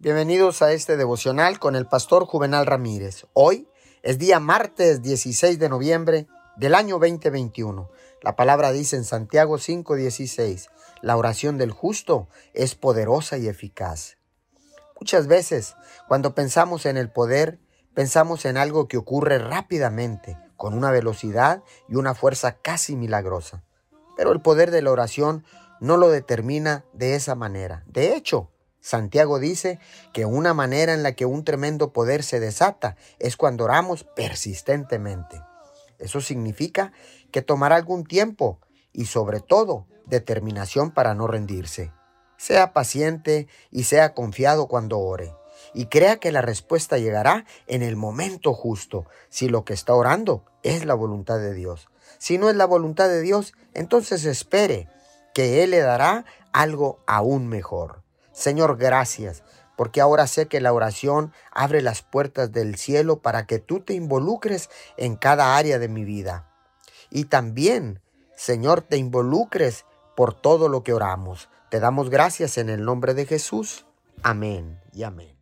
Bienvenidos a este devocional con el pastor Juvenal Ramírez. Hoy es día martes 16 de noviembre del año 2021. La palabra dice en Santiago 5:16, la oración del justo es poderosa y eficaz. Muchas veces, cuando pensamos en el poder, pensamos en algo que ocurre rápidamente, con una velocidad y una fuerza casi milagrosa. Pero el poder de la oración no lo determina de esa manera. De hecho, Santiago dice que una manera en la que un tremendo poder se desata es cuando oramos persistentemente. Eso significa que tomará algún tiempo y sobre todo determinación para no rendirse. Sea paciente y sea confiado cuando ore. Y crea que la respuesta llegará en el momento justo, si lo que está orando es la voluntad de Dios. Si no es la voluntad de Dios, entonces espere que Él le dará algo aún mejor. Señor, gracias, porque ahora sé que la oración abre las puertas del cielo para que tú te involucres en cada área de mi vida. Y también, Señor, te involucres por todo lo que oramos. Te damos gracias en el nombre de Jesús. Amén y amén.